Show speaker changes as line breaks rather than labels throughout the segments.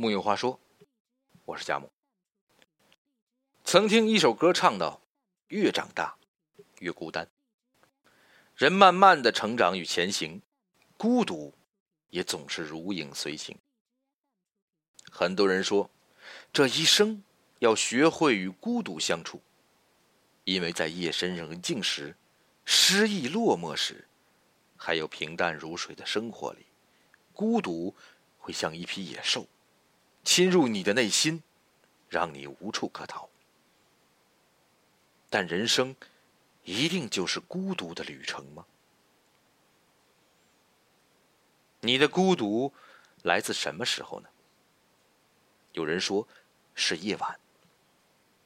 木有话说，我是佳木。曾听一首歌唱到：“越长大，越孤单。人慢慢的成长与前行，孤独也总是如影随形。很多人说，这一生要学会与孤独相处，因为在夜深人静时，失意落寞时。”还有平淡如水的生活里，孤独会像一匹野兽，侵入你的内心，让你无处可逃。但人生一定就是孤独的旅程吗？你的孤独来自什么时候呢？有人说是夜晚。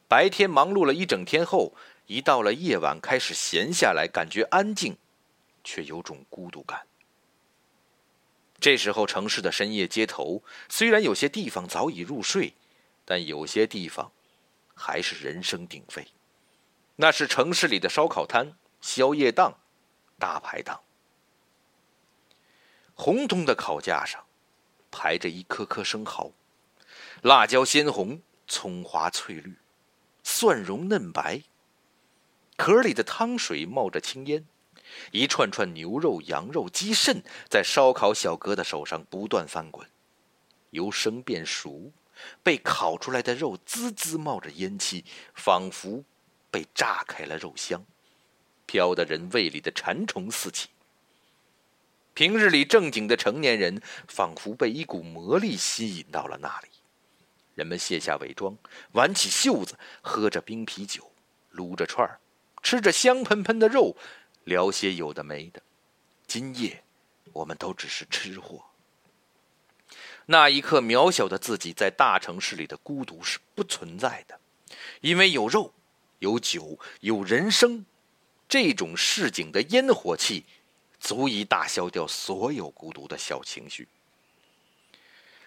白天忙碌了一整天后，一到了夜晚，开始闲下来，感觉安静。却有种孤独感。这时候，城市的深夜街头，虽然有些地方早已入睡，但有些地方还是人声鼎沸。那是城市里的烧烤摊、宵夜档、大排档。红彤的烤架上，排着一颗颗生蚝，辣椒鲜红，葱花翠绿，蒜蓉嫩白。壳里的汤水冒着青烟。一串串牛肉、羊肉、鸡肾在烧烤小哥的手上不断翻滚，由生变熟，被烤出来的肉滋滋冒着烟气，仿佛被炸开了肉香，飘得人胃里的馋虫四起。平日里正经的成年人，仿佛被一股魔力吸引到了那里。人们卸下伪装，挽起袖子，喝着冰啤酒，撸着串儿，吃着香喷喷的肉。聊些有的没的，今夜我们都只是吃货。那一刻，渺小的自己在大城市里的孤独是不存在的，因为有肉、有酒、有人生，这种市井的烟火气，足以打消掉所有孤独的小情绪。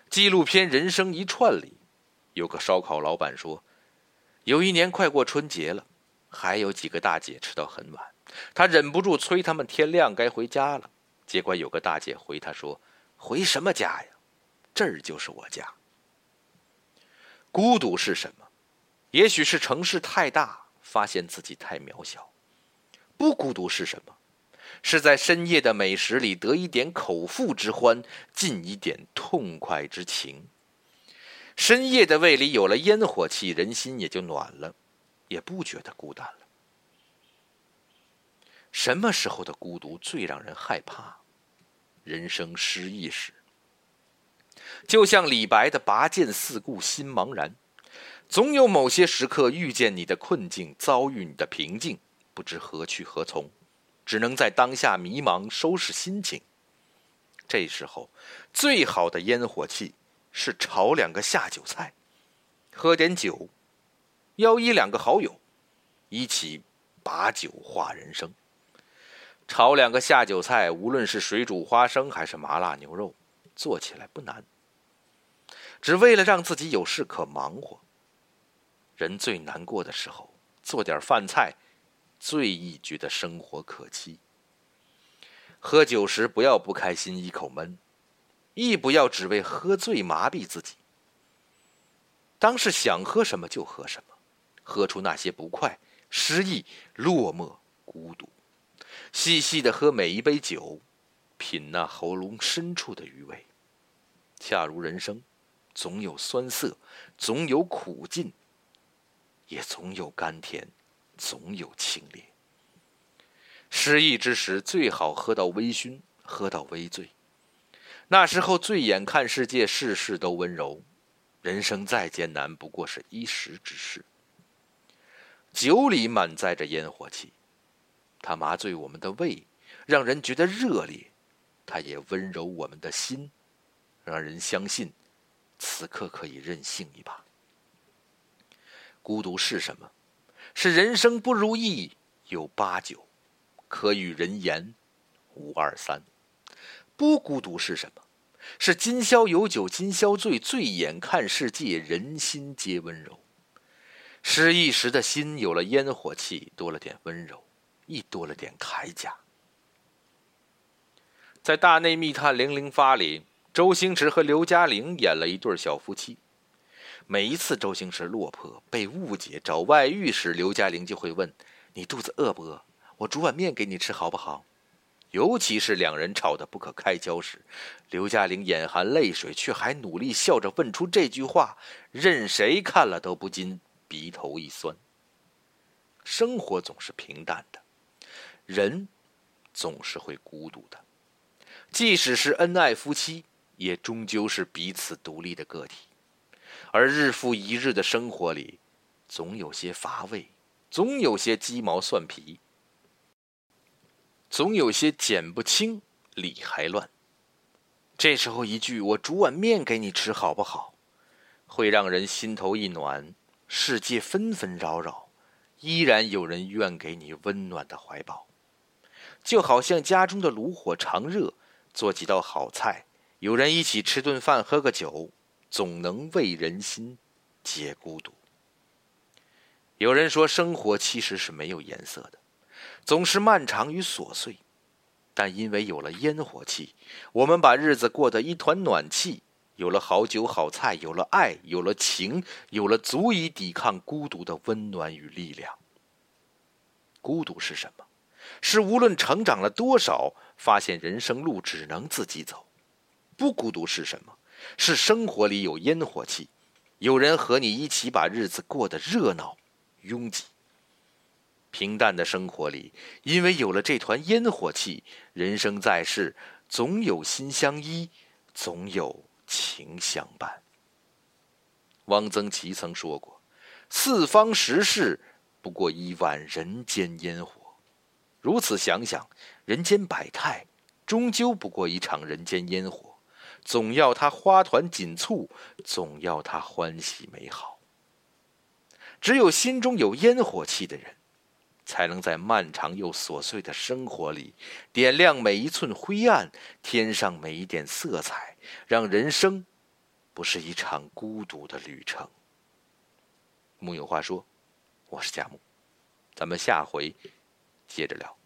纪录片《人生一串》里，有个烧烤老板说，有一年快过春节了，还有几个大姐吃到很晚。他忍不住催他们天亮该回家了，结果有个大姐回他说：“回什么家呀？这儿就是我家。”孤独是什么？也许是城市太大，发现自己太渺小。不孤独是什么？是在深夜的美食里得一点口腹之欢，尽一点痛快之情。深夜的胃里有了烟火气，人心也就暖了，也不觉得孤单了。什么时候的孤独最让人害怕？人生失意时。就像李白的“拔剑四顾心茫然”，总有某些时刻遇见你的困境，遭遇你的平静，不知何去何从，只能在当下迷茫，收拾心情。这时候，最好的烟火气是炒两个下酒菜，喝点酒，邀一两个好友，一起把酒话人生。炒两个下酒菜，无论是水煮花生还是麻辣牛肉，做起来不难。只为了让自己有事可忙活。人最难过的时候，做点饭菜，最易觉得生活可期。喝酒时不要不开心，一口闷，亦不要只为喝醉麻痹自己。当是想喝什么就喝什么，喝出那些不快、失意、落寞、孤独。细细的喝每一杯酒，品那喉咙深处的余味。恰如人生，总有酸涩，总有苦尽，也总有甘甜，总有清冽。失意之时，最好喝到微醺，喝到微醉。那时候，醉眼看世界，事事都温柔。人生再艰难，不过是一时之事。酒里满载着烟火气。它麻醉我们的胃，让人觉得热烈；它也温柔我们的心，让人相信此刻可以任性一把。孤独是什么？是人生不如意有八九，可与人言无二三。不孤独是什么？是今宵有酒今宵醉，醉眼看世界，人心皆温柔。失意时的心有了烟火气，多了点温柔。亦多了点铠甲。在《大内密探零零发》里，周星驰和刘嘉玲演了一对小夫妻。每一次周星驰落魄、被误解、找外遇时，刘嘉玲就会问：“你肚子饿不饿？我煮碗面给你吃好不好？”尤其是两人吵得不可开交时，刘嘉玲眼含泪水，却还努力笑着问出这句话，任谁看了都不禁鼻头一酸。生活总是平淡的，人总是会孤独的，即使是恩爱夫妻，也终究是彼此独立的个体。而日复一日的生活里，总有些乏味，总有些鸡毛蒜皮。总有些剪不清理还乱。这时候一句“我煮碗面给你吃好不好”，会让人心头一暖。世界纷纷扰扰，依然有人愿给你温暖的怀抱。就好像家中的炉火常热，做几道好菜，有人一起吃顿饭，喝个酒，总能慰人心，解孤独。有人说，生活其实是没有颜色的。总是漫长与琐碎，但因为有了烟火气，我们把日子过得一团暖气。有了好酒好菜，有了爱，有了情，有了足以抵抗孤独的温暖与力量。孤独是什么？是无论成长了多少，发现人生路只能自己走。不孤独是什么？是生活里有烟火气，有人和你一起把日子过得热闹、拥挤。平淡的生活里，因为有了这团烟火气，人生在世，总有心相依，总有情相伴。汪曾祺曾说过：“四方时事，不过一碗人间烟火。”如此想想，人间百态，终究不过一场人间烟火。总要它花团锦簇，总要它欢喜美好。只有心中有烟火气的人。才能在漫长又琐碎的生活里，点亮每一寸灰暗，添上每一点色彩，让人生不是一场孤独的旅程。木有话说，我是贾木，咱们下回接着聊。